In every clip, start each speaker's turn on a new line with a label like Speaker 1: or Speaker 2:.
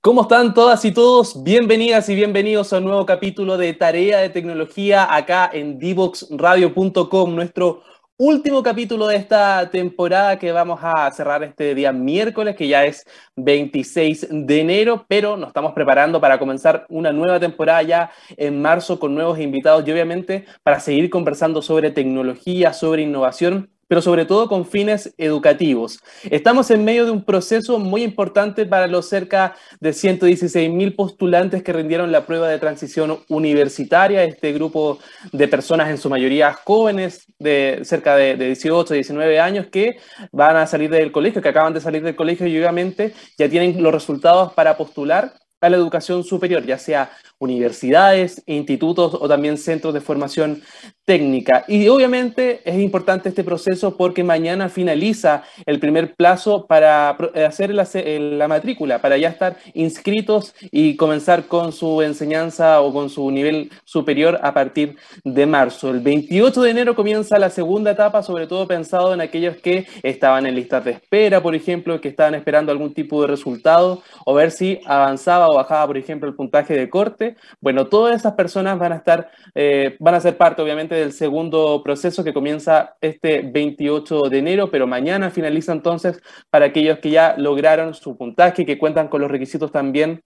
Speaker 1: ¿Cómo están todas y todos? Bienvenidas y bienvenidos a un nuevo capítulo de Tarea de Tecnología acá en divoxradio.com, nuestro último capítulo de esta temporada que vamos a cerrar este día miércoles, que ya es 26 de enero, pero nos estamos preparando para comenzar una nueva temporada ya en marzo con nuevos invitados y obviamente para seguir conversando sobre tecnología, sobre innovación pero sobre todo con fines educativos. Estamos en medio de un proceso muy importante para los cerca de 116 mil postulantes que rindieron la prueba de transición universitaria, este grupo de personas en su mayoría jóvenes, de cerca de, 18, 19 años, que van a salir del colegio, que acaban de salir del colegio y obviamente ya tienen los resultados para postular a la educación superior, ya sea universidades, institutos o también centros de formación técnica. Y obviamente es importante este proceso porque mañana finaliza el primer plazo para hacer la, matrícula, para ya estar inscritos y comenzar con su enseñanza o con su nivel superior a partir de marzo. El 28 de enero comienza la segunda etapa, sobre todo pensado en aquellos que estaban en listas de espera, por ejemplo, que estaban esperando algún tipo de resultado o ver si avanzaba o bajaba, por ejemplo, el puntaje de corte bueno, todas esas personas van a estar, eh, van a ser parte obviamente del segundo proceso que comienza este 28 de enero, pero mañana finaliza entonces para aquellos que ya lograron su puntaje, y que cuentan con los requisitos también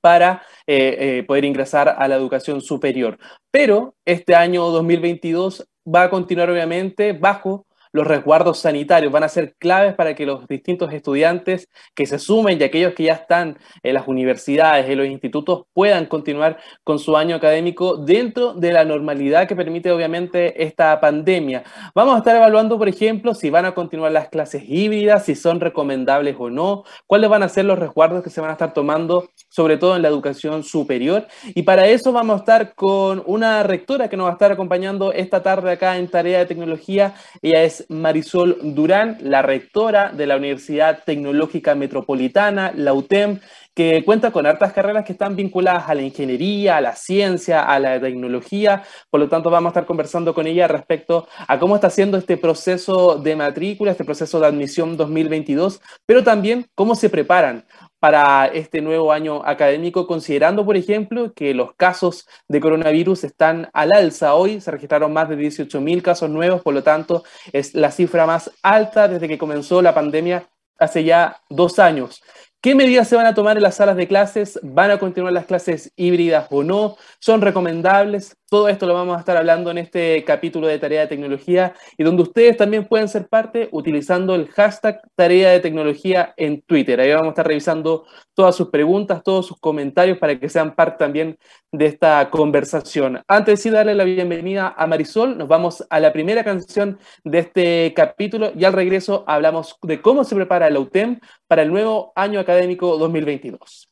Speaker 1: para eh, eh, poder ingresar a la educación superior. Pero este año 2022 va a continuar obviamente bajo los resguardos sanitarios van a ser claves para que los distintos estudiantes que se sumen y aquellos que ya están en las universidades, en los institutos, puedan continuar con su año académico dentro de la normalidad que permite obviamente esta pandemia. Vamos a estar evaluando, por ejemplo, si van a continuar las clases híbridas, si son recomendables o no, cuáles van a ser los resguardos que se van a estar tomando, sobre todo en la educación superior. Y para eso vamos a estar con una rectora que nos va a estar acompañando esta tarde acá en Tarea de Tecnología. Ella es Marisol Durán, la rectora de la Universidad Tecnológica Metropolitana, la UTEM, que cuenta con hartas carreras que están vinculadas a la ingeniería, a la ciencia, a la tecnología. Por lo tanto, vamos a estar conversando con ella respecto a cómo está haciendo este proceso de matrícula, este proceso de admisión 2022, pero también cómo se preparan para este nuevo año académico, considerando, por ejemplo, que los casos de coronavirus están al alza. Hoy se registraron más de 18.000 casos nuevos, por lo tanto, es la cifra más alta desde que comenzó la pandemia hace ya dos años. ¿Qué medidas se van a tomar en las salas de clases? ¿Van a continuar las clases híbridas o no? ¿Son recomendables? Todo esto lo vamos a estar hablando en este capítulo de Tarea de Tecnología y donde ustedes también pueden ser parte utilizando el hashtag Tarea de Tecnología en Twitter. Ahí vamos a estar revisando todas sus preguntas, todos sus comentarios para que sean parte también de esta conversación. Antes de darle la bienvenida a Marisol, nos vamos a la primera canción de este capítulo y al regreso hablamos de cómo se prepara la UTEM para el nuevo año académico 2022.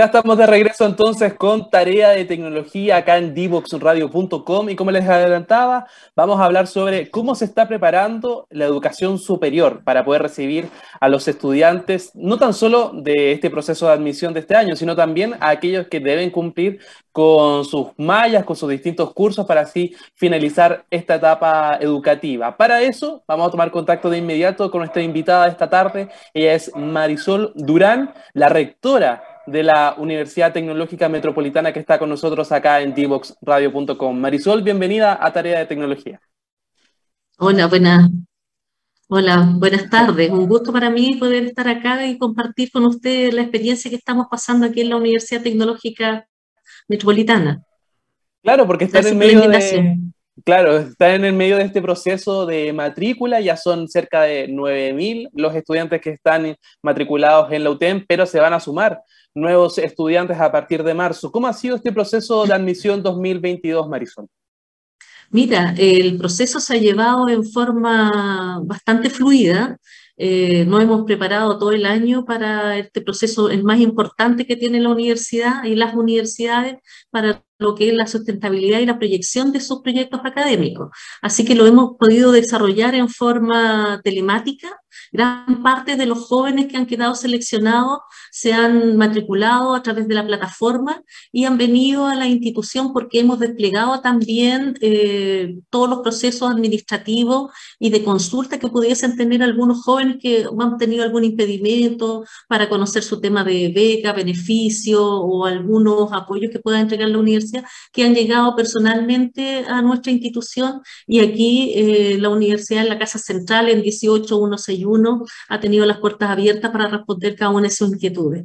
Speaker 1: Ya estamos de regreso entonces con tarea de tecnología acá en divoxradio.com y como les adelantaba, vamos a hablar sobre cómo se está preparando la educación superior para poder recibir a los estudiantes, no tan solo de este proceso de admisión de este año, sino también a aquellos que deben cumplir con sus mallas, con sus distintos cursos para así finalizar esta etapa educativa. Para eso vamos a tomar contacto de inmediato con nuestra invitada de esta tarde. Ella es Marisol Durán, la rectora de la Universidad Tecnológica Metropolitana que está con nosotros acá en dboxradio.com. Marisol, bienvenida a Tarea de Tecnología.
Speaker 2: Hola, buenas. Hola, buenas tardes. Un gusto para mí poder estar acá y compartir con ustedes la experiencia que estamos pasando aquí en la Universidad Tecnológica Metropolitana.
Speaker 1: Claro, porque están en medio de, Claro, está en el medio de este proceso de matrícula, ya son cerca de 9.000 los estudiantes que están matriculados en la UTEM, pero se van a sumar nuevos estudiantes a partir de marzo. ¿Cómo ha sido este proceso de admisión 2022, Marisol?
Speaker 2: Mira, el proceso se ha llevado en forma bastante fluida. Eh, nos hemos preparado todo el año para este proceso, el más importante que tiene la universidad y las universidades para lo que es la sustentabilidad y la proyección de sus proyectos académicos. Así que lo hemos podido desarrollar en forma telemática. Gran parte de los jóvenes que han quedado seleccionados se han matriculado a través de la plataforma y han venido a la institución porque hemos desplegado también eh, todos los procesos administrativos y de consulta que pudiesen tener algunos jóvenes que han tenido algún impedimento para conocer su tema de beca, beneficio o algunos apoyos que pueda entregar la universidad que han llegado personalmente a nuestra institución. Y aquí eh, la universidad en la Casa Central en 18161 ha tenido las puertas abiertas para responder cada una de sus inquietudes.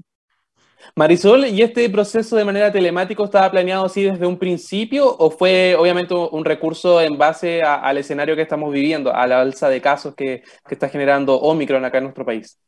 Speaker 1: Marisol, ¿y este proceso de manera telemática estaba planeado así desde un principio o fue obviamente un recurso en base al escenario que estamos viviendo, a la alza de casos que, que está generando Omicron acá en nuestro país?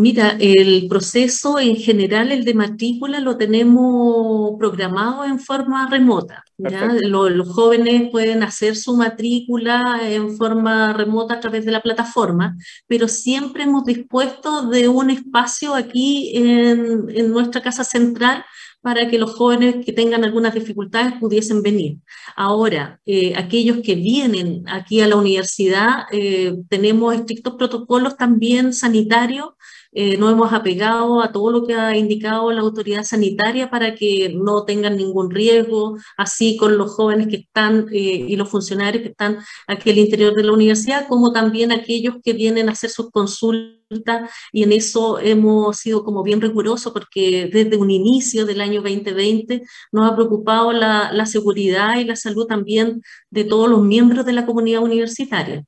Speaker 2: Mira, el proceso en general, el de matrícula, lo tenemos programado en forma remota. Los, jóvenes pueden hacer su matrícula en forma remota a través de la plataforma, pero siempre hemos dispuesto de un espacio aquí en, nuestra casa central para que los jóvenes que tengan algunas dificultades pudiesen venir. Ahora, eh, aquellos que vienen aquí a la universidad, eh, tenemos estrictos protocolos también sanitarios eh, nos hemos apegado a todo lo que ha indicado la autoridad sanitaria para que no tengan ningún riesgo, así con los jóvenes que están eh, y los funcionarios que están aquí al interior de la universidad, como también aquellos que vienen a hacer sus consultas y en eso hemos sido como bien rigurosos porque desde un inicio del año 2020 nos ha preocupado la, la seguridad y la salud también de todos los miembros de la comunidad universitaria.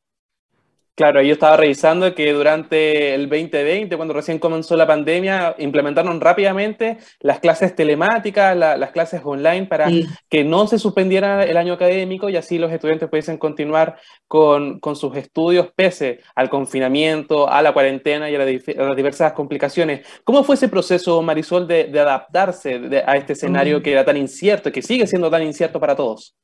Speaker 1: Claro, yo estaba revisando que durante el 2020, cuando recién comenzó la pandemia, implementaron rápidamente las clases telemáticas, las clases online para que no se suspendiera el año académico y así los estudiantes pudiesen continuar con, con sus estudios pese al confinamiento, a la cuarentena y a, las diversas complicaciones. ¿Cómo fue ese proceso, Marisol, de, adaptarse a este escenario mm. que era tan incierto, que sigue siendo tan incierto para todos?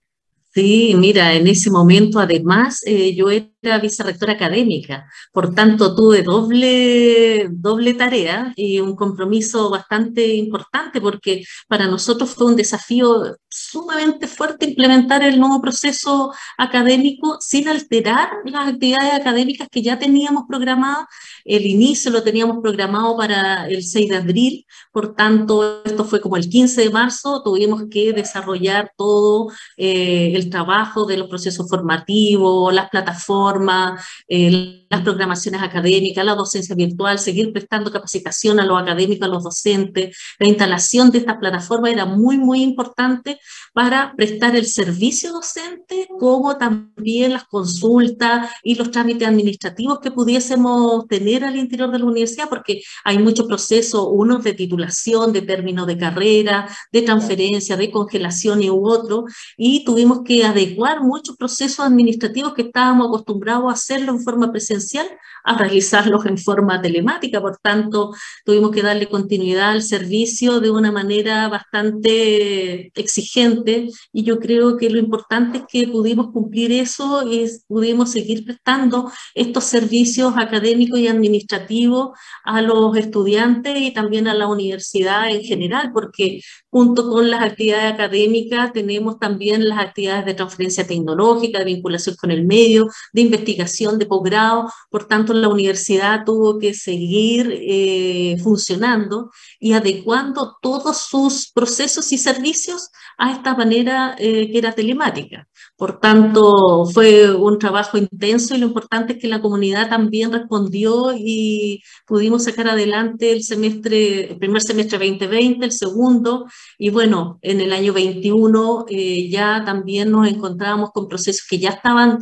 Speaker 2: Sí, mira, en ese momento además eh, yo era vicerrectora académica, por tanto tuve doble, doble tarea y un compromiso bastante importante porque para nosotros fue un desafío sumamente fuerte implementar el nuevo proceso académico sin alterar las actividades académicas que ya teníamos programadas. El inicio lo teníamos programado para el 6 de abril, por tanto, esto fue como el 15 de marzo, tuvimos que desarrollar todo eh, el trabajo de los procesos formativos, las plataformas, las programaciones académicas, la docencia virtual, seguir prestando capacitación a los académicos, a los docentes. La instalación de esta plataforma era muy, muy importante para prestar el servicio docente, como también las consultas y los trámites administrativos que pudiésemos tener al interior de la universidad, porque hay muchos procesos, unos de titulación, de término de carrera, de transferencia, de congelación y otro, y tuvimos que adecuar muchos procesos administrativos que estábamos acostumbrados a hacerlo en forma presencial a realizarlos en forma telemática, por tanto tuvimos que darle continuidad al servicio de una manera bastante exigente y yo creo que lo importante es que pudimos cumplir eso y pudimos seguir prestando estos servicios académicos y administrativos a los estudiantes y también a la universidad en general, porque junto con las actividades académicas tenemos también las actividades de transferencia tecnológica, de vinculación con el medio, de investigación, de posgrado, por tanto la universidad tuvo que seguir eh, funcionando y adecuando todos sus procesos y servicios a esta manera eh, que era telemática. Por tanto, fue un trabajo intenso y lo importante es que la comunidad también respondió y pudimos sacar adelante el semestre, el primer semestre 2020, el segundo, y bueno, en el año 21 eh, ya también nos encontrábamos con procesos que ya estaban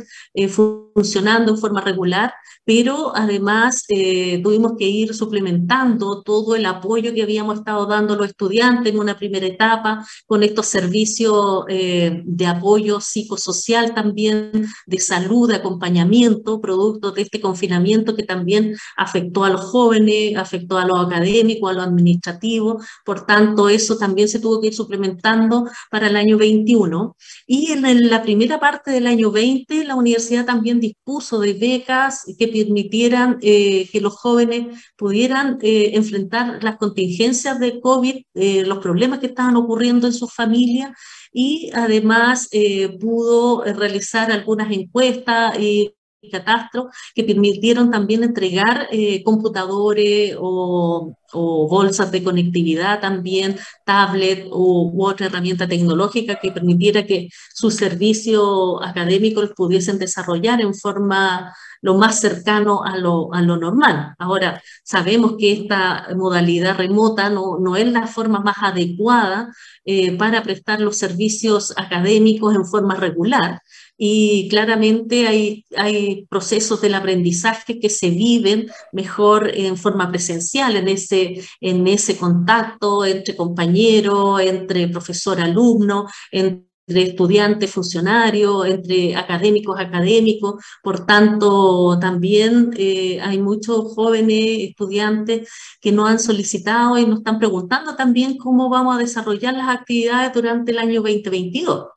Speaker 2: funcionando funcionando en forma regular, pero además eh, tuvimos que ir suplementando todo el apoyo que habíamos estado dando los estudiantes en una primera etapa, con estos servicios eh, de apoyo psicosocial también, de salud, de acompañamiento, producto de este confinamiento que también afectó a los jóvenes, afectó a los académicos, a los administrativos, por tanto eso también se tuvo que ir suplementando para el año 21. Y en la primera parte del año 20, la universidad también dispuso de becas que permitieran eh, que los jóvenes pudieran eh, enfrentar las contingencias de COVID, eh, los problemas que estaban ocurriendo en su familia y además pudo realizar algunas encuestas y catastro que permitieron también entregar computadores o, bolsas de conectividad también, tablet u, u, otra herramienta tecnológica que permitiera que sus servicios académicos pudiesen desarrollar en forma lo más cercano a lo, a lo normal. Ahora, sabemos que esta modalidad remota no, no es la forma más adecuada eh, para prestar los servicios académicos en forma regular. Y claramente hay, hay procesos del aprendizaje que se viven mejor en forma presencial, en ese, en ese contacto entre compañeros, entre profesor-alumno, entre estudiantes, funcionarios, entre académicos, académicos. Por tanto, también eh, hay muchos jóvenes estudiantes que no han solicitado y nos están preguntando también cómo vamos a desarrollar las actividades durante el año 2022.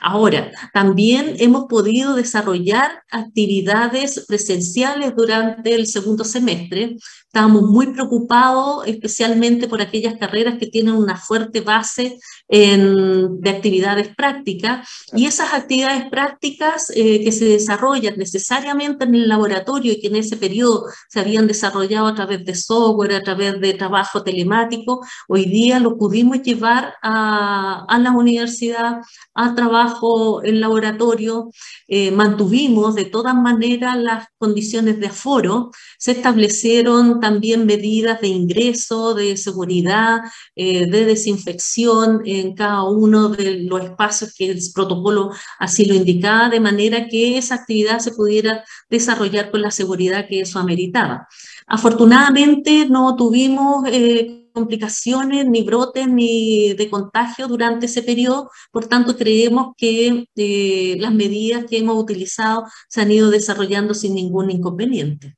Speaker 2: Ahora, también hemos podido desarrollar actividades presenciales durante el segundo semestre. Estamos muy preocupados, especialmente por aquellas carreras que tienen una fuerte base de actividades prácticas y esas actividades prácticas eh, que se desarrollan necesariamente en el laboratorio y que en ese periodo se habían desarrollado a través de software, a través de trabajo telemático, hoy día lo pudimos llevar a, a la universidad a trabajo en laboratorio, eh, mantuvimos de todas maneras las condiciones de aforo, se establecieron también medidas de ingreso, de seguridad, eh, de desinfección, en cada uno de los espacios que el protocolo así lo indicaba, de manera que esa actividad se pudiera desarrollar con la seguridad que eso ameritaba. Afortunadamente no tuvimos eh, complicaciones, ni brotes, ni de contagio durante ese periodo, por tanto creemos que eh, las medidas que hemos utilizado se han ido desarrollando sin ningún inconveniente.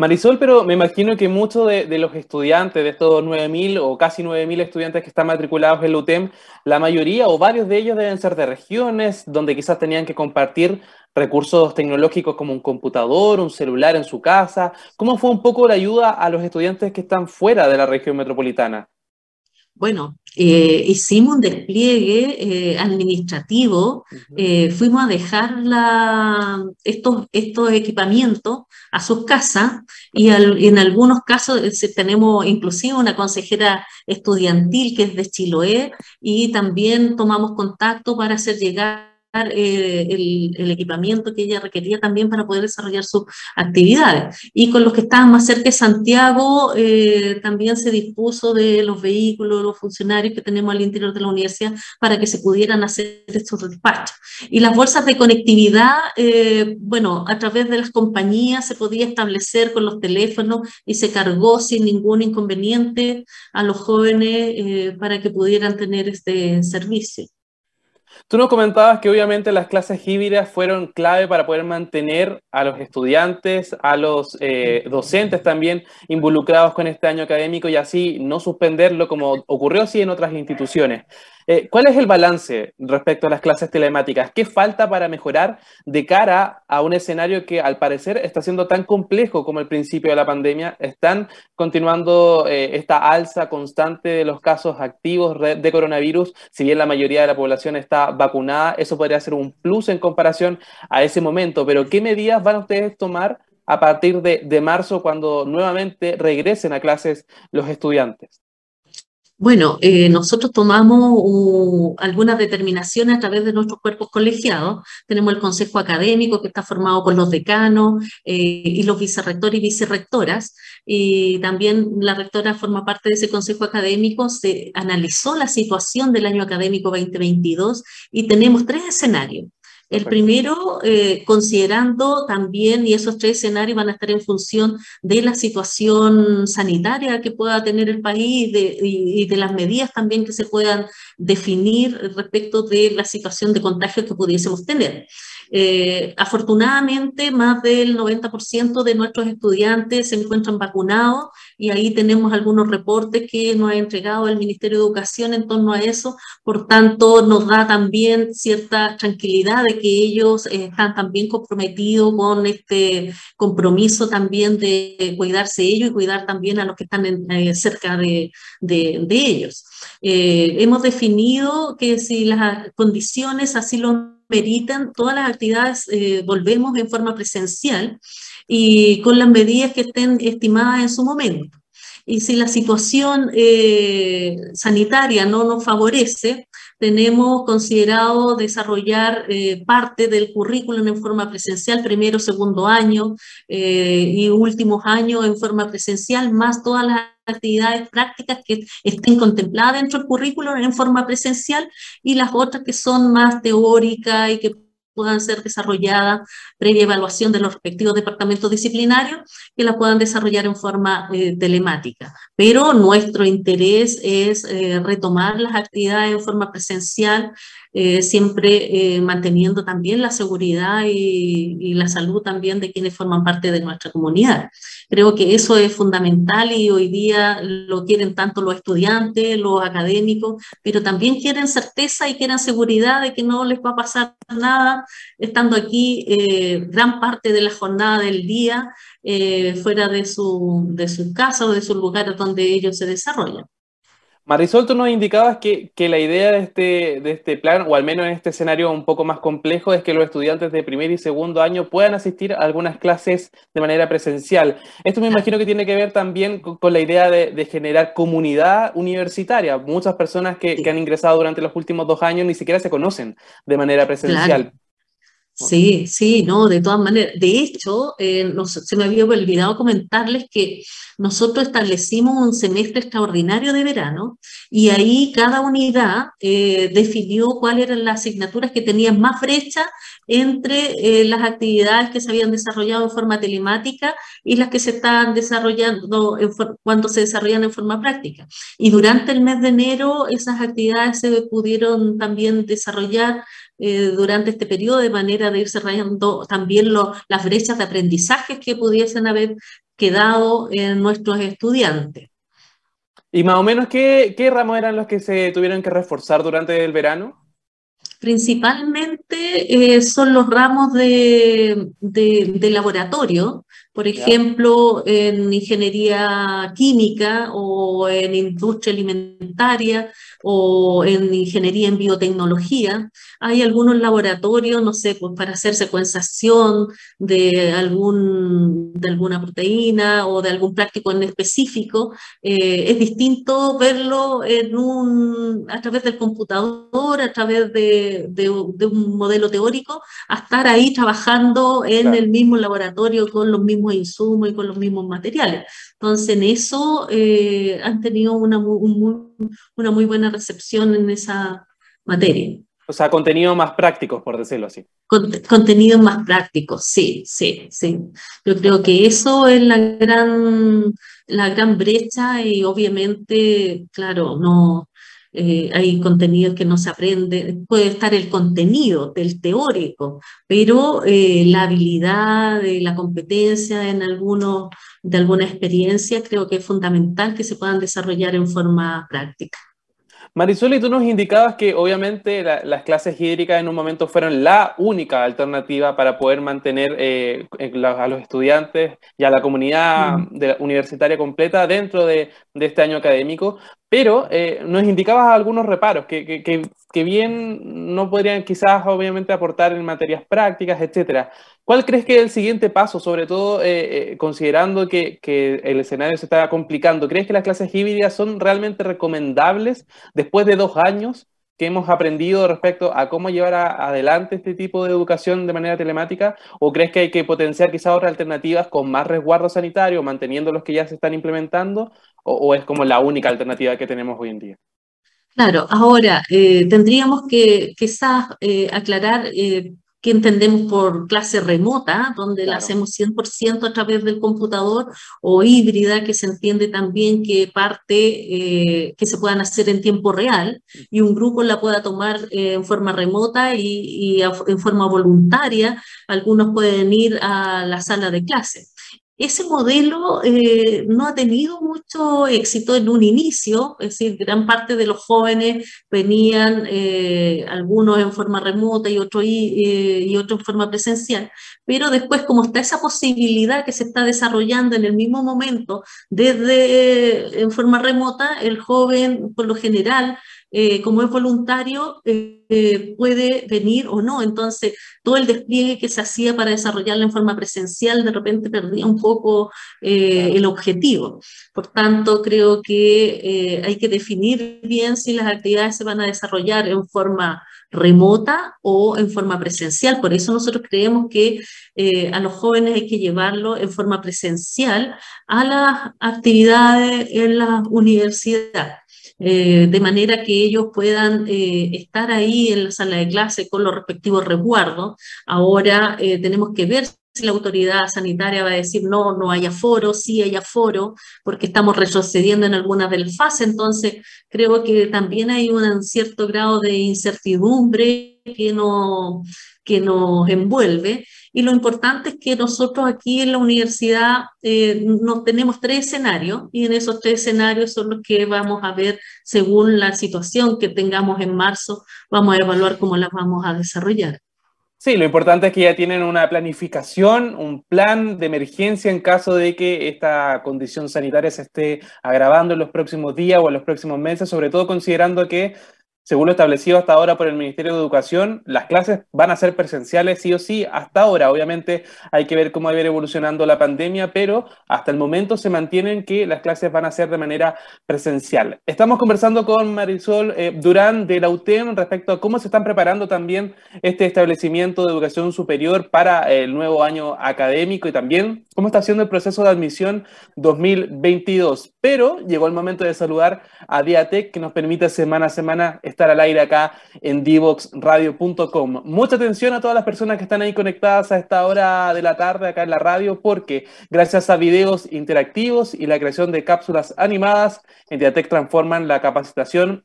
Speaker 1: Marisol, pero me imagino que muchos de, los estudiantes, de estos 9.000 o casi 9.000 estudiantes que están matriculados en la UTEM, la mayoría o varios de ellos deben ser de regiones donde quizás tenían que compartir recursos tecnológicos como un computador, un celular en su casa. ¿Cómo fue un poco la ayuda a los estudiantes que están fuera de la región metropolitana?
Speaker 2: Bueno, eh, hicimos un despliegue eh, administrativo, eh, fuimos a dejar estos, estos equipamientos a sus casas y, en algunos casos tenemos inclusive una consejera estudiantil que es de Chiloé y también tomamos contacto para hacer llegar eh, el, equipamiento que ella requería también para poder desarrollar sus actividades. Y con los que estaban más cerca de Santiago, eh, también se dispuso de los vehículos, los funcionarios que tenemos al interior de la universidad para que se pudieran hacer estos despachos. Y las bolsas de conectividad, eh, bueno, a través de las compañías se podía establecer con los teléfonos y se cargó sin ningún inconveniente a los jóvenes para que pudieran tener este servicio.
Speaker 1: Tú nos comentabas que obviamente las clases híbridas fueron clave para poder mantener a los estudiantes, a los eh, docentes también involucrados con este año académico y así no suspenderlo como ocurrió así en otras instituciones. Eh, ¿Cuál es el balance respecto a las clases telemáticas? ¿Qué falta para mejorar de cara a un escenario que al parecer está siendo tan complejo como el principio de la pandemia? Están continuando eh, esta alza constante de los casos activos de coronavirus, si bien la mayoría de la población está vacunada, eso podría ser un plus en comparación a ese momento, pero ¿qué medidas van ustedes a tomar a partir de, de marzo cuando nuevamente regresen a clases los estudiantes?
Speaker 2: Bueno, eh, nosotros tomamos algunas determinaciones a través de nuestros cuerpos colegiados. Tenemos el Consejo Académico que está formado por los decanos eh, y los vicerrectores y vicerrectoras. Y también la rectora forma parte de ese Consejo Académico. Se analizó la situación del año académico 2022 y tenemos tres escenarios. El primero, eh, considerando también, y esos tres escenarios van a estar en función de la situación sanitaria que pueda tener el país y, de las medidas también que se puedan definir respecto de la situación de contagio que pudiésemos tener. Eh, afortunadamente, más del 90% de nuestros estudiantes se encuentran vacunados y ahí tenemos algunos reportes que nos ha entregado el Ministerio de Educación en torno a eso. Por tanto, nos da también cierta tranquilidad de que ellos eh, están también comprometidos con este compromiso también de cuidarse ellos y cuidar también a los que están eh, cerca de, de, de ellos. hemos definido que si las condiciones así lo meritan todas las actividades, eh, volvemos en forma presencial y con las medidas que estén estimadas en su momento. Y si la situación eh, sanitaria no nos favorece, tenemos considerado desarrollar eh, parte del currículum en forma presencial, primero, segundo año y últimos años en forma presencial, más todas las actividades prácticas que estén contempladas dentro del currículo en forma presencial y las otras que son más teóricas y que puedan ser desarrolladas previa evaluación de los respectivos departamentos disciplinarios, que las puedan desarrollar en forma eh, telemática. Pero nuestro interés es eh, retomar las actividades en forma presencial, eh, siempre manteniendo también la seguridad y, y la salud también de quienes forman parte de nuestra comunidad. Creo que eso es fundamental y hoy día lo quieren tanto los estudiantes, los académicos, pero también quieren certeza y quieren seguridad de que no les va a pasar nada estando aquí eh, gran parte de la jornada del día eh, fuera de su, de su casa o de sus lugares donde ellos se desarrollan.
Speaker 1: Marisol, tú nos indicabas que, que, la idea de este, de este plan, o al menos en este escenario un poco más complejo, es que los estudiantes de primer y segundo año puedan asistir a algunas clases de manera presencial. Esto me imagino que tiene que ver también con, la idea de, de, generar comunidad universitaria. Muchas personas que, que, han ingresado durante los últimos dos años ni siquiera se conocen de manera presencial.
Speaker 2: Sí, sí, no, de todas maneras. De hecho, eh, se me había olvidado comentarles que nosotros establecimos un semestre extraordinario de verano y ahí cada unidad eh, definió cuáles eran las asignaturas que tenían más brecha entre eh, las actividades que se habían desarrollado en forma telemática y las que se estaban desarrollando cuando se desarrollan en forma práctica. Y durante el mes de enero esas actividades se pudieron también desarrollar eh, durante este periodo de manera de ir cerrando también las brechas de aprendizaje que pudiesen haber quedado en nuestros estudiantes.
Speaker 1: ¿Y más o menos qué, qué ramos eran los que se tuvieron que reforzar durante el verano?
Speaker 2: Principalmente eh, son los ramos de, de, laboratorio, por ejemplo, en ingeniería química o en industria alimentaria o en ingeniería en biotecnología. Hay algunos laboratorios, no sé, pues para hacer secuenciación de, algún, de alguna proteína o de algún práctico en específico. Eh, es distinto verlo en un, a través del computador, a través de, de, un modelo teórico, a estar ahí trabajando en el mismo laboratorio con los mismos insumos y con los mismos materiales. Entonces, en eso eh, han tenido una, una muy buena recepción en esa materia.
Speaker 1: O sea, contenidos más prácticos, por decirlo así.
Speaker 2: contenidos más prácticos, sí, sí, sí. Yo creo que eso es la gran, la gran brecha y obviamente, claro, no, eh, hay contenidos que no se aprende, puede estar el contenido del teórico, pero eh, la habilidad, de la competencia en algunos, de alguna experiencia, creo que es fundamental que se puedan desarrollar en forma práctica.
Speaker 1: Marisol, y tú nos indicabas que obviamente las clases hídricas en un momento fueron la única alternativa para poder mantener eh, a los estudiantes y a la comunidad universitaria completa dentro de, de, este año académico, pero eh, nos indicabas algunos reparos que, que, que, bien no podrían quizás obviamente aportar en materias prácticas, etcétera. ¿Cuál crees que es el siguiente paso, sobre todo eh, eh, considerando que, el escenario se está complicando? ¿Crees que las clases híbridas son realmente recomendables después de dos años que hemos aprendido respecto a cómo llevar adelante este tipo de educación de manera telemática? ¿O crees que hay que potenciar quizás otras alternativas con más resguardo sanitario, manteniendo los que ya se están implementando? ¿O, es como la única alternativa que tenemos hoy en día?
Speaker 2: Claro, ahora eh, tendríamos que quizás eh, aclarar eh, que entendemos por clase remota, donde la hacemos 100% a través del computador, o híbrida, que se entiende también que parte eh, que se puedan hacer en tiempo real y un grupo la pueda tomar eh, en forma remota y, y en forma voluntaria. Algunos pueden ir a la sala de clase. Ese modelo eh, no ha tenido mucho éxito en un inicio, es decir, gran parte de los jóvenes venían, eh, algunos en forma remota y otros y, y otro en forma presencial, pero después como está esa posibilidad que se está desarrollando en el mismo momento desde en forma remota, el joven por lo general eh, como es voluntario, eh, puede venir o no. Entonces, todo el despliegue que se hacía para desarrollarlo en forma presencial, de repente perdía un poco eh, el objetivo. Por tanto, creo que hay que definir bien si las actividades se van a desarrollar en forma remota o en forma presencial. Por eso nosotros creemos que a los jóvenes hay que llevarlo en forma presencial a las actividades en la universidad. Eh, de manera que ellos puedan eh, estar ahí en la sala de clase con los respectivos resguardos. Ahora eh, tenemos que ver si la autoridad sanitaria va a decir no, no hay aforo, sí hay aforo, porque estamos retrocediendo en algunas de las. Entonces, creo que también hay un cierto grado de incertidumbre que, no, que nos envuelve y lo importante es que nosotros aquí en la universidad eh, nos tenemos tres escenarios y en esos tres escenarios son los que vamos a ver según la situación que tengamos en marzo, vamos a evaluar cómo las vamos a desarrollar.
Speaker 1: Sí, lo importante es que ya tienen una planificación, un plan de emergencia en caso de que esta condición sanitaria se esté agravando en los próximos días o en los próximos meses, sobre todo considerando que según lo establecido hasta ahora por el Ministerio de Educación, las clases van a ser presenciales sí o sí hasta ahora. Obviamente hay que ver cómo va a evolucionando la pandemia, pero hasta el momento se mantienen que las clases van a ser de manera presencial. Estamos conversando con Marisol eh, Durán de la UTEM respecto a cómo se están preparando también este establecimiento de educación superior para el nuevo año académico y también cómo está haciendo el proceso de admisión 2022. Pero llegó el momento de saludar a Diatec que nos permite semana a semana al aire acá en divoxradio.com. Mucha atención a todas las personas que están ahí conectadas a esta hora de la tarde acá en la radio, porque gracias a videos interactivos y la creación de cápsulas animadas, en transforman la capacitación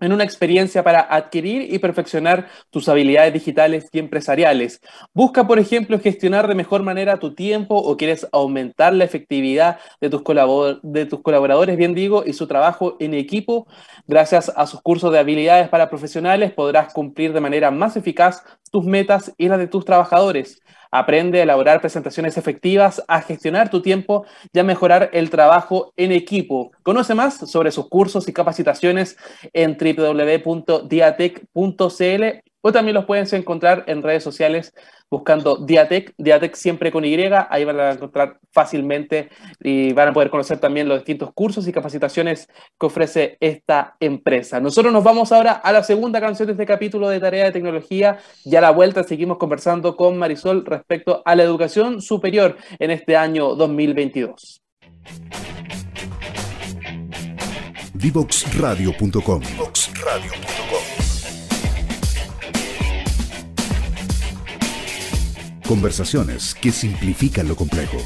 Speaker 1: en una experiencia para adquirir y perfeccionar tus habilidades digitales y empresariales. Busca, por ejemplo, gestionar de mejor manera tu tiempo o quieres aumentar la efectividad de tus, colaboradores, bien digo, y su trabajo en equipo. Gracias a sus cursos de habilidades para profesionales podrás cumplir de manera más eficaz tus metas y las de tus trabajadores. Aprende a elaborar presentaciones efectivas, a gestionar tu tiempo y a mejorar el trabajo en equipo. Conoce más sobre sus cursos y capacitaciones en www.diatec.cl o también los puedes encontrar en redes sociales buscando Diatec, Diatec siempre con Y, ahí van a encontrar fácilmente y van a poder conocer también los distintos cursos y capacitaciones que ofrece esta empresa. Nosotros nos vamos ahora a la segunda canción de este capítulo de Tarea de Tecnología y a la vuelta seguimos conversando con Marisol respecto a la educación superior en este año 2022.
Speaker 3: Divoxradio.com Conversaciones que simplifican lo complejo.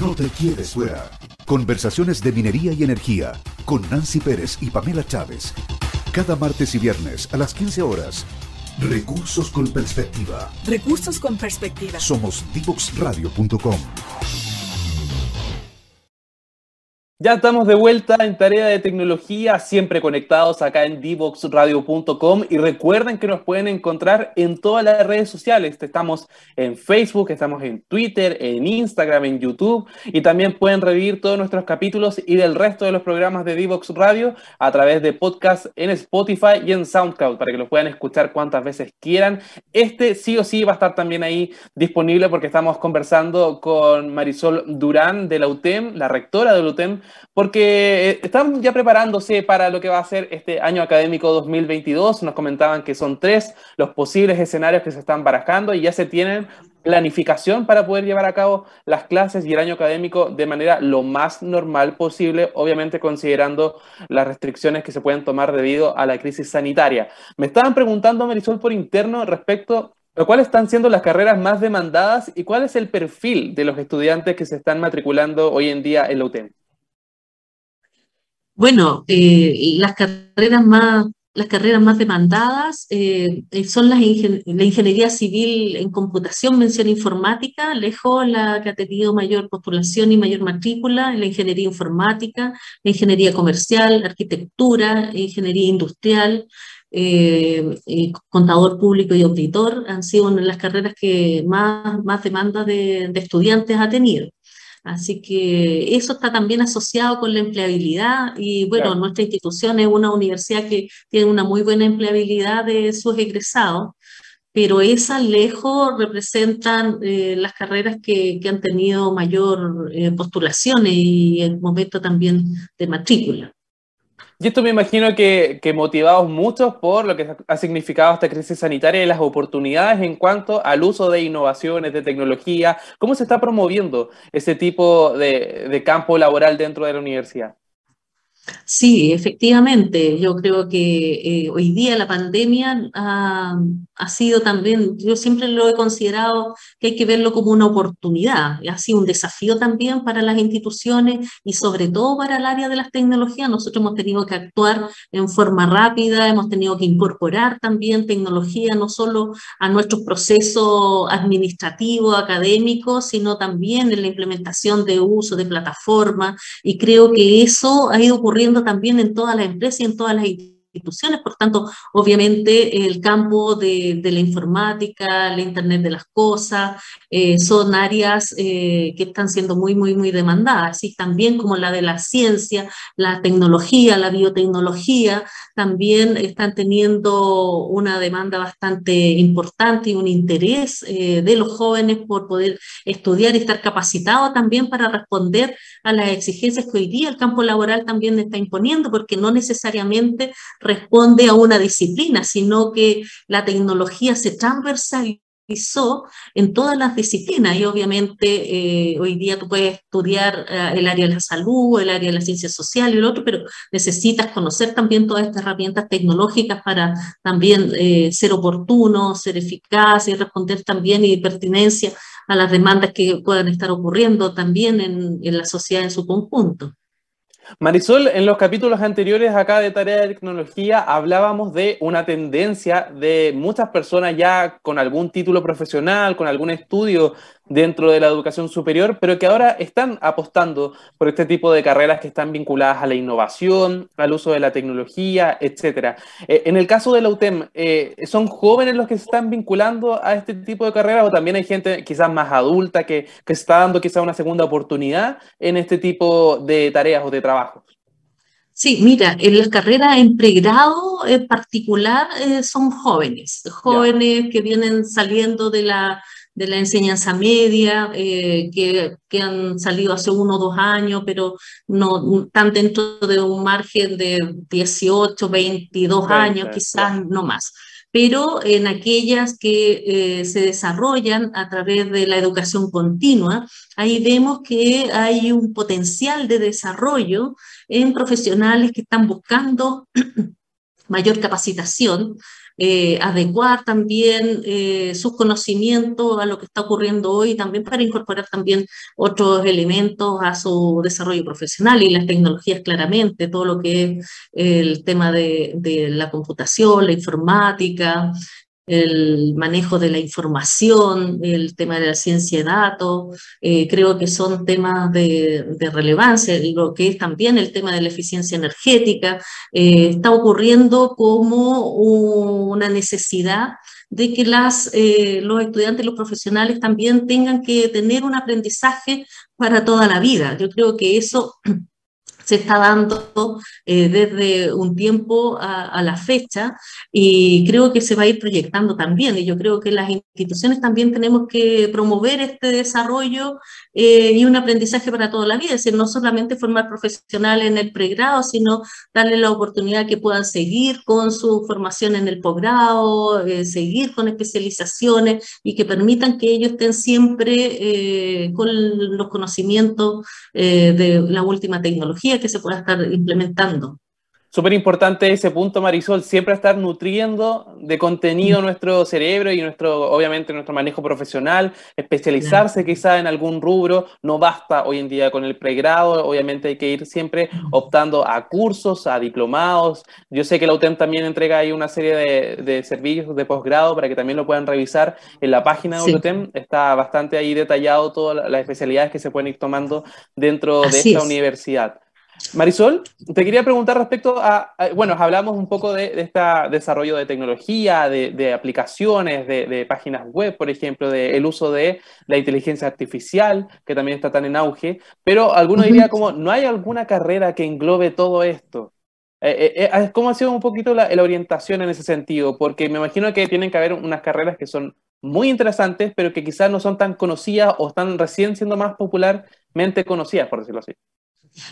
Speaker 3: No te quedes fuera. Conversaciones de minería y energía con Nancy Pérez y Pamela Chávez. Cada martes y viernes a las 15 horas Recursos con perspectiva.
Speaker 4: Recursos con perspectiva.
Speaker 3: Somos divoxradio.com.
Speaker 1: Ya estamos de vuelta en tarea de tecnología, siempre conectados acá en divoxradio.com y recuerden que nos pueden encontrar en todas las redes sociales. Estamos en Facebook, estamos en Twitter, en Instagram, en YouTube y también pueden revivir todos nuestros capítulos y del resto de los programas de Divox Radio a través de podcast en Spotify y en SoundCloud para que los puedan escuchar cuantas veces quieran. Este sí o sí va a estar también ahí disponible porque estamos conversando con Marisol Durán de la UTEM, la rectora de la UTEM, porque eh, están ya preparándose para lo que va a ser este año académico 2022. Nos comentaban que son tres los posibles escenarios que se están barajando y ya se tienen planificación para poder llevar a cabo las clases y el año académico de manera lo más normal posible, obviamente considerando las restricciones que se pueden tomar debido a la crisis sanitaria. Me estaban preguntando, Marisol, por interno respecto a cuáles están siendo las carreras más demandadas y cuál es el perfil de los estudiantes que se están matriculando hoy en día en la UTEM.
Speaker 2: Bueno, eh, las carreras más las carreras más demandadas eh, son las la ingeniería civil en computación, mención informática, lejos la que ha tenido mayor postulación y mayor matrícula, la ingeniería informática, la ingeniería comercial, arquitectura, ingeniería industrial, eh, contador público y auditor, han sido las carreras que más, más demanda de estudiantes ha tenido. Así que eso está también asociado con la empleabilidad y bueno, nuestra institución es una universidad que tiene una muy buena empleabilidad de sus egresados, pero esas lejos representan eh, las carreras que, han tenido mayor eh, postulación y el momento también de matrícula.
Speaker 1: Y esto me imagino que, que, motivados muchos por lo que ha significado esta crisis sanitaria y las oportunidades en cuanto al uso de innovaciones, de tecnología, ¿cómo se está promoviendo ese tipo de, de campo laboral dentro de la universidad?
Speaker 2: Sí, efectivamente. Yo creo que eh, hoy día la pandemia ha, sido también, yo siempre lo he considerado que hay que verlo como una oportunidad. Ha sido un desafío también para las instituciones y sobre todo para el área de las tecnologías. Nosotros hemos tenido que actuar en forma rápida, hemos tenido que incorporar también tecnología no solo a nuestros procesos administrativos, académicos, sino también en la implementación de uso de plataformas. Y creo que eso ha ido ocurriendo también en todas las empresas y en todas las. Por tanto, obviamente el campo de, la informática, la Internet de las cosas, eh, son áreas eh, que están siendo muy, muy, muy demandadas, así también como la de la ciencia, la tecnología, la biotecnología, también están teniendo una demanda bastante importante y un interés eh, de los jóvenes por poder estudiar y estar capacitados también para responder a las exigencias que hoy día el campo laboral también está imponiendo, porque no necesariamente responde a una disciplina, sino que la tecnología se transversaliza en todas las disciplinas y obviamente eh, hoy día tú puedes estudiar eh, el área de la salud, el área de la ciencia social y el otro, pero necesitas conocer también todas estas herramientas tecnológicas para también eh, ser oportuno, ser eficaz y responder también y pertinencia a las demandas que puedan estar ocurriendo también en la sociedad en su conjunto.
Speaker 1: Marisol, en los capítulos anteriores acá de Tarea de Tecnología hablábamos de una tendencia de muchas personas ya con algún título profesional, con algún estudio dentro de la educación superior, pero que ahora están apostando por este tipo de carreras que están vinculadas a la innovación, al uso de la tecnología, etc. Eh, en el caso de la UTEM, eh, ¿son jóvenes los que se están vinculando a este tipo de carreras o también hay gente quizás más adulta que, que está dando quizás una segunda oportunidad en este tipo de tareas o de trabajos?
Speaker 2: Sí, mira, en las carreras en pregrado en particular eh, son jóvenes, jóvenes que vienen saliendo de la de la enseñanza media, eh, que, que, han salido hace uno o dos años, pero no están dentro de un margen de 18, 22 años, quizás no más. Pero en aquellas que eh, se desarrollan a través de la educación continua, ahí vemos que hay un potencial de desarrollo en profesionales que están buscando mayor capacitación, eh, adecuar también eh, sus conocimientos a lo que está ocurriendo hoy, también para incorporar también otros elementos a su desarrollo profesional y las tecnologías claramente, todo lo que es el tema de, de la computación, la informática, el manejo de la información, el tema de la ciencia de datos, eh, creo que son temas de, relevancia, lo que es también el tema de la eficiencia energética, eh, está ocurriendo como una necesidad de que las, eh, los estudiantes, los profesionales también tengan que tener un aprendizaje para toda la vida. Yo creo que eso se está dando eh, desde un tiempo a, la fecha y creo que se va a ir proyectando también. Y yo creo que las instituciones también tenemos que promover este desarrollo eh, y un aprendizaje para toda la vida, es decir, no solamente formar profesionales en el pregrado, sino darle la oportunidad que puedan seguir con su formación en el posgrado, eh, seguir con especializaciones y que permitan que ellos estén siempre con los conocimientos de la última tecnología que se pueda estar implementando.
Speaker 1: Súper importante ese punto, Marisol, siempre estar nutriendo de contenido nuestro cerebro y nuestro, obviamente, nuestro manejo profesional, especializarse quizá en algún rubro, no basta hoy en día con el pregrado, obviamente hay que ir siempre optando a cursos, a diplomados. Yo sé que la UTEM también entrega ahí una serie de, servicios de posgrado para que también lo puedan revisar en la página de UTEM, está bastante ahí detallado todas las especialidades que se pueden ir tomando dentro de esta universidad. Marisol, te quería preguntar respecto a, bueno, hablamos un poco de, este desarrollo de tecnología, de, aplicaciones, de, páginas web, por ejemplo, del uso de la inteligencia artificial, que también está tan en auge, pero alguno diría como, ¿no hay alguna carrera que englobe todo esto? Eh, eh, eh, ¿Cómo ha sido un poquito la, la orientación en ese sentido? Porque me imagino que tienen que haber unas carreras que son muy interesantes, pero que quizás no son tan conocidas o están recién siendo más popularmente conocidas, por decirlo así.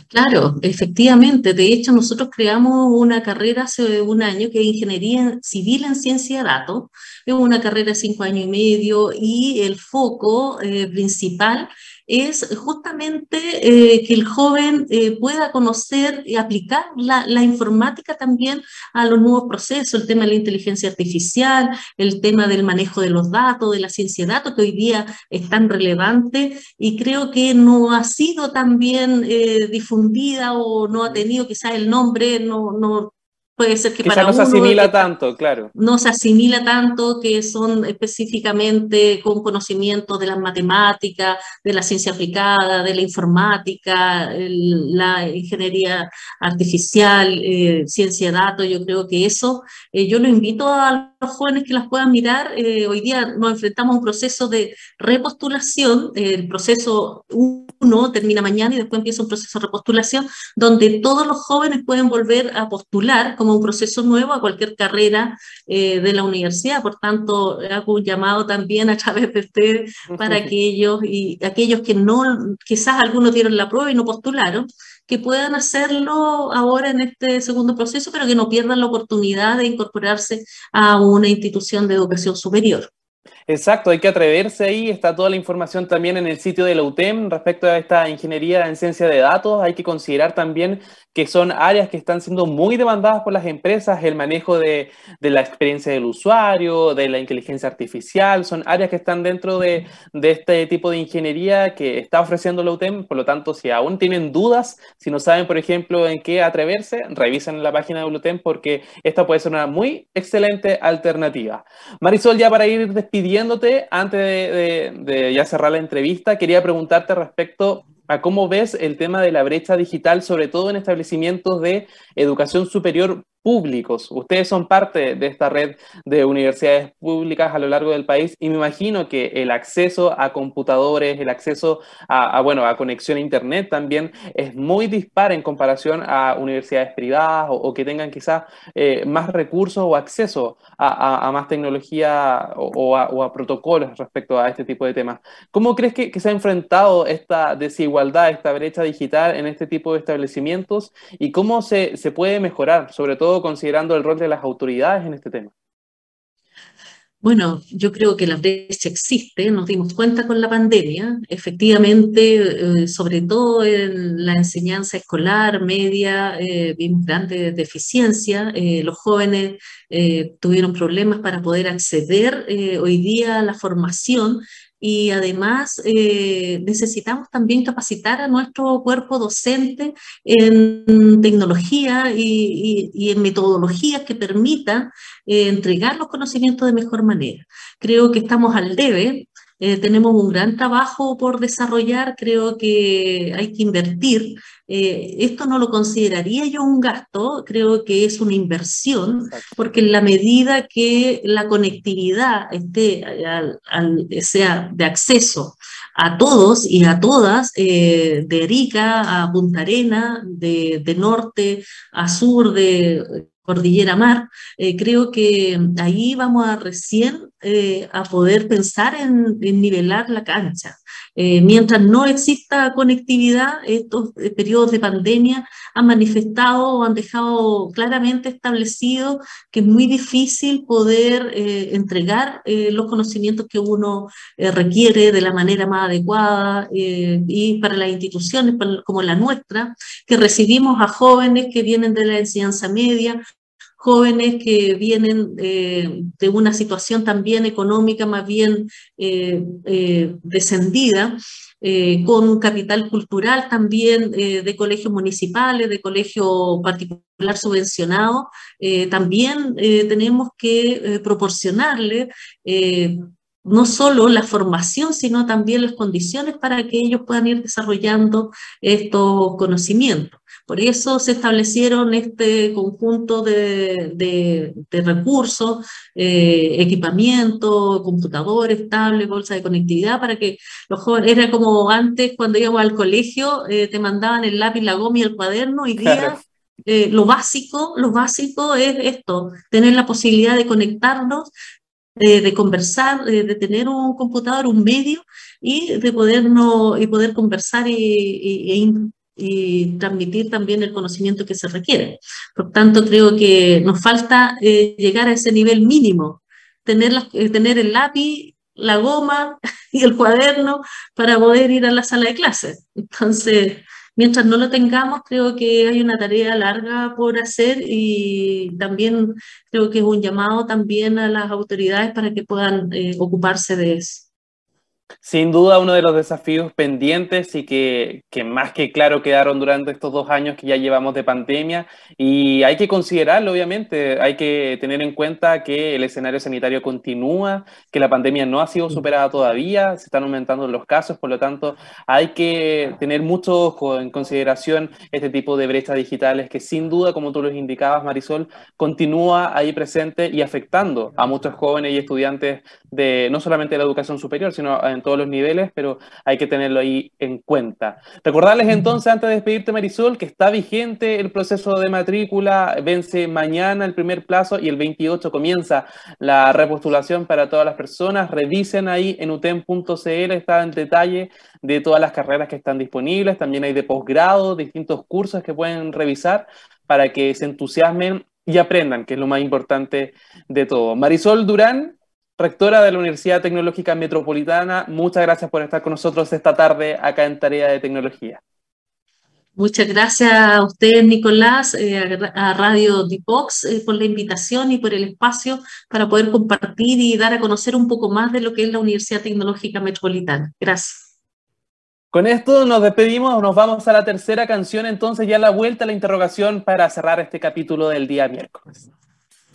Speaker 2: Claro, efectivamente. De hecho, nosotros creamos una carrera hace un año que es Ingeniería Civil en Ciencia de Datos. Es una carrera de cinco años y medio y el foco eh, principal es justamente eh, que el joven eh, pueda conocer y aplicar la, informática también a los nuevos procesos, el tema de la inteligencia artificial, el tema del manejo de los datos, de la ciencia de datos, que hoy día es tan relevante y creo que no ha sido tan bien eh, difundida o no ha tenido quizás el nombre, no, no Puede ser que para
Speaker 1: no se asimila tanto, claro.
Speaker 2: No se asimila tanto, que son específicamente con conocimiento de las matemáticas, de la ciencia aplicada, de la informática, la ingeniería artificial, eh, ciencia de datos. Yo creo que eso, eh, yo lo invito a los jóvenes que las puedan mirar. Eh, hoy día nos enfrentamos a un proceso de repostulación. el proceso uno termina mañana y después empieza un proceso de repostulación donde todos los jóvenes pueden volver a postular como un proceso nuevo a cualquier carrera eh, de la universidad. Por tanto, hago un llamado también a través de usted para aquellos y aquellos que no, quizás algunos dieron la prueba y no postularon, que puedan hacerlo ahora en este segundo proceso, pero que no pierdan la oportunidad de incorporarse a una institución de educación superior.
Speaker 1: Exacto, hay que atreverse ahí, está toda la información también en el sitio de la UTEM respecto a esta ingeniería en ciencia de datos, hay que considerar también que son áreas que están siendo muy demandadas por las empresas, el manejo de, la experiencia del usuario, de la inteligencia artificial, son áreas que están dentro de, este tipo de ingeniería que está ofreciendo la UTEM, por lo tanto, si aún tienen dudas, si no saben, por ejemplo, en qué atreverse, revisen la página de la UTEM porque esta puede ser una muy excelente alternativa. Marisol, ya para ir antes de, de ya cerrar la entrevista, quería preguntarte respecto a cómo ves el tema de la brecha digital, sobre todo en establecimientos de educación superior públicos. Ustedes son parte de esta red de universidades públicas a lo largo del país y me imagino que el acceso a computadores, el acceso a, bueno, a conexión a Internet también es muy dispar en comparación a universidades privadas o, que tengan quizás eh, más recursos o acceso a, más tecnología o, a, protocolos respecto a este tipo de temas. ¿Cómo crees que, que se ha enfrentado esta desigualdad, esta brecha digital en este tipo de establecimientos y cómo se, se puede mejorar, sobre todo considerando el rol de las autoridades en este tema?
Speaker 2: Bueno, yo creo que la brecha existe, nos dimos cuenta con la pandemia, efectivamente, eh, sobre todo en la enseñanza escolar, media, eh, vimos grandes deficiencias, eh, los jóvenes tuvieron problemas para poder acceder hoy día a la formación y además eh, necesitamos también capacitar a nuestro cuerpo docente en tecnología y, en metodologías que permitan eh, entregar los conocimientos de mejor manera. Creo que estamos al debe Eh, tenemos un gran trabajo por desarrollar, creo que hay que invertir. Eh, esto no lo consideraría yo un gasto, creo que es una inversión, porque en la medida que la conectividad esté sea de acceso a todos y a todas, eh, de Erika a Punta Arena, de, de norte a sur, de Cordillera Mar, eh, creo que ahí vamos a recién eh, a poder pensar en, nivelar la cancha. Eh, mientras no exista conectividad, estos periodos de pandemia han manifestado o han dejado claramente establecido que es muy difícil poder entregar los conocimientos que uno requiere de la manera más adecuada y para las instituciones como la nuestra, que recibimos a jóvenes que vienen de la enseñanza media, jóvenes que vienen eh, de una situación también económica más bien eh, eh, descendida, con un capital cultural también de colegios municipales, de colegio particular subvencionado, también tenemos que proporcionarle no solo la formación, sino también las condiciones para que ellos puedan ir desarrollando estos conocimientos. Por eso se establecieron este conjunto de, recursos, eh, equipamiento, computadores, tablets, bolsa de conectividad, para que los jóvenes, era como antes cuando íbamos al colegio, eh, te mandaban el lápiz, la goma y el cuaderno, y día eh, lo básico, lo básico es esto, tener la posibilidad de conectarnos, de conversar, de tener un computador, un medio y de podernos, y poder conversar y, y, transmitir también el conocimiento que se requiere. Por tanto, creo que nos falta eh, llegar a ese nivel mínimo, tener, eh, tener el lápiz, la goma y el cuaderno para poder ir a la sala de clases. Entonces, mientras no lo tengamos, creo que hay una tarea larga por hacer y también creo que es un llamado también a las autoridades para que puedan eh, ocuparse de eso.
Speaker 1: Sin duda uno de los desafíos pendientes y que, más que claro quedaron durante estos dos años que ya llevamos de pandemia. Y hay que considerarlo obviamente, hay que tener en cuenta que el escenario sanitario continúa, que la pandemia no ha sido superada todavía, se están aumentando los casos, por lo tanto hay que tener mucho en consideración este tipo de brechas digitales que sin duda, como tú los indicabas Marisol, continúa ahí presente y afectando a muchos jóvenes y estudiantes de no solamente de la educación superior, sino en todos los niveles, pero hay que tenerlo ahí en cuenta. Recordarles entonces, antes de despedirte, Marisol, que está vigente el proceso de matrícula, vence mañana el primer plazo y el 28 comienza la repostulación para todas las personas. Revisen ahí en utem.cl, está en detalle de todas las carreras que están disponibles, también hay de posgrado, distintos cursos que pueden revisar para que se entusiasmen y aprendan, que es lo más importante de todo. Marisol Durán, rectora de la Universidad Tecnológica Metropolitana, muchas gracias por estar con nosotros esta tarde acá en Tarea de Tecnología.
Speaker 2: Muchas gracias a usted, Nicolás, eh, a Radio Dipox, eh, por la invitación y por el espacio para poder compartir y dar a conocer un poco más de lo que es la Universidad Tecnológica Metropolitana. Gracias.
Speaker 1: Con esto nos despedimos, nos vamos a la tercera canción, entonces ya la vuelta a la interrogación para cerrar este capítulo del día miércoles.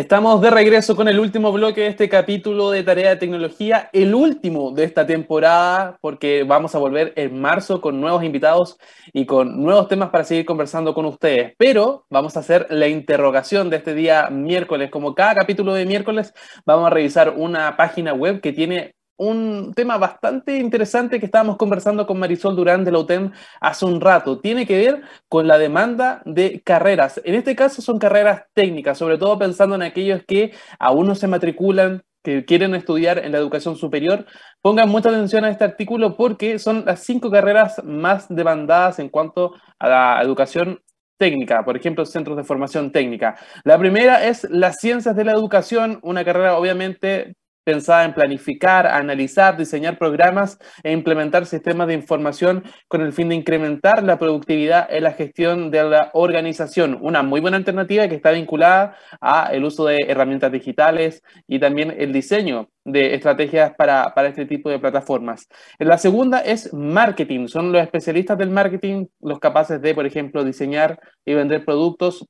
Speaker 1: Estamos de regreso con el último bloque de este capítulo de Tarea de Tecnología, el último de esta temporada, porque vamos a volver en marzo con nuevos invitados y con nuevos temas para seguir conversando con ustedes. Pero vamos a hacer la interrogación de este día miércoles. Como cada capítulo de miércoles, vamos a revisar una página web que tiene un tema bastante interesante que estábamos conversando con Marisol Durán de la UTEM hace un rato. Tiene que ver con la demanda de carreras. En este caso son carreras técnicas, sobre todo pensando en aquellos que aún no se matriculan que quieren estudiar en la educación superior, pongan mucha atención a este artículo porque son las cinco carreras más demandadas en cuanto a la educación técnica, por ejemplo, centros de formación técnica. La primera es las ciencias de la educación, una carrera obviamente pensada en planificar, analizar, diseñar programas e implementar sistemas de información con el fin de incrementar la productividad en la gestión de la organización. Una muy buena alternativa que está vinculada a el uso de herramientas digitales y también el diseño de estrategias para, para este tipo de plataformas. La segunda es marketing. Son los especialistas del marketing los capaces de, por ejemplo, diseñar y vender productos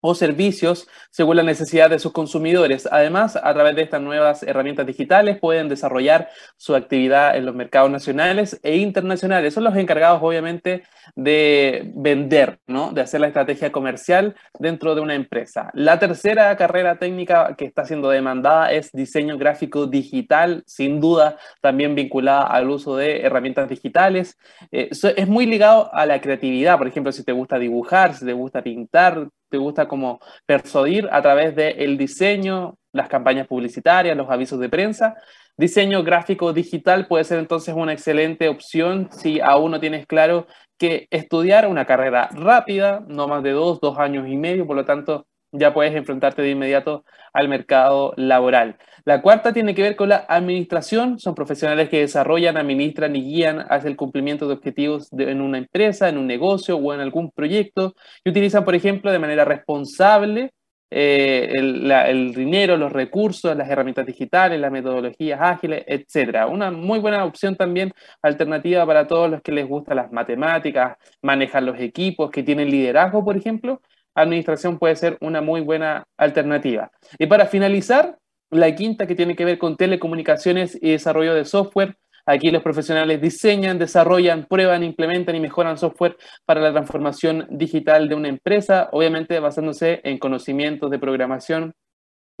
Speaker 1: o servicios según la necesidad de sus consumidores. Además, a través de estas nuevas herramientas digitales pueden desarrollar su actividad en los mercados nacionales e internacionales. Son los encargados, obviamente, de vender, ¿no? de hacer la estrategia comercial dentro de una empresa. La tercera carrera técnica que está siendo demandada es diseño gráfico digital, sin duda también vinculada al uso de herramientas digitales. Eh, es muy ligado a la creatividad, por ejemplo, si te gusta dibujar, si te gusta pintar, te gusta como persuadir a través del diseño, las campañas publicitarias, los avisos de prensa. Diseño gráfico digital puede ser entonces una excelente opción si aún no tienes claro que estudiar una carrera rápida, no más de dos, dos años y medio, por lo tanto ya puedes enfrentarte de inmediato al mercado laboral. La cuarta tiene que ver con la administración. Son profesionales que desarrollan, administran y guían hacia el cumplimiento de objetivos en una empresa, en un negocio o en algún proyecto y utilizan, por ejemplo, de manera responsable eh, el, dinero, los recursos, las herramientas digitales, las metodologías ágiles, etc. Una muy buena opción también alternativa para todos los que les gustan las matemáticas, manejar los equipos, que tienen liderazgo, por ejemplo administración puede ser una muy buena alternativa. Y para finalizar, la quinta que tiene que ver con telecomunicaciones y desarrollo de software. Aquí los profesionales diseñan, desarrollan, prueban, implementan y mejoran software para la transformación digital de una empresa, obviamente basándose en conocimientos de programación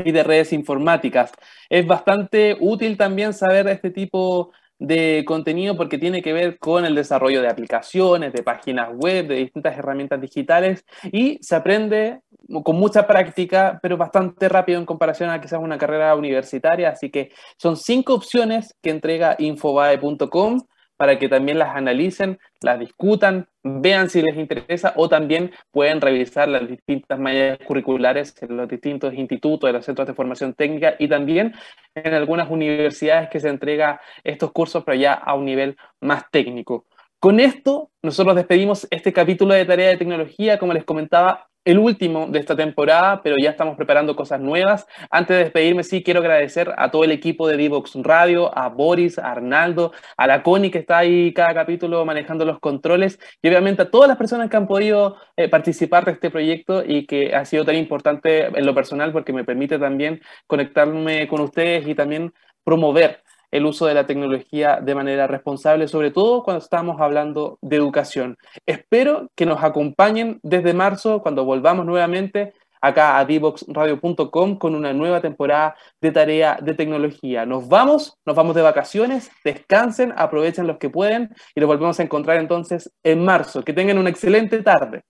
Speaker 1: y de redes informáticas. Es bastante útil también saber este tipo contenido porque tiene que ver con el desarrollo de aplicaciones, de páginas web, de distintas herramientas digitales y se aprende con mucha práctica, pero bastante rápido en comparación a quizás una carrera universitaria. Así que son cinco opciones que entrega infobae.com para que también las analicen, las discutan, vean si les interesa o también pueden revisar las distintas mallas curriculares en los distintos institutos, de los centros de formación técnica y también en algunas universidades que se entrega estos cursos, pero ya a un nivel más técnico. Con esto, nosotros despedimos este capítulo de Tarea de Tecnología. Como les comentaba, el último de esta temporada, pero ya estamos preparando cosas nuevas. Antes de despedirme, sí, quiero agradecer a todo el equipo de Divox Radio, a Boris, a Arnaldo, a la Connie que está ahí cada capítulo manejando los controles y obviamente a todas las personas que han podido eh, participar de este proyecto y que ha sido tan importante en lo personal porque me permite también conectarme con ustedes y también promover el uso de la tecnología de manera responsable, sobre todo cuando estamos hablando de educación. Espero que nos acompañen desde marzo, cuando volvamos nuevamente acá a divoxradio.com con una nueva temporada de tarea de tecnología. Nos vamos, nos vamos de vacaciones, descansen, aprovechen los que pueden y nos volvemos a encontrar entonces en marzo. Que tengan una excelente tarde.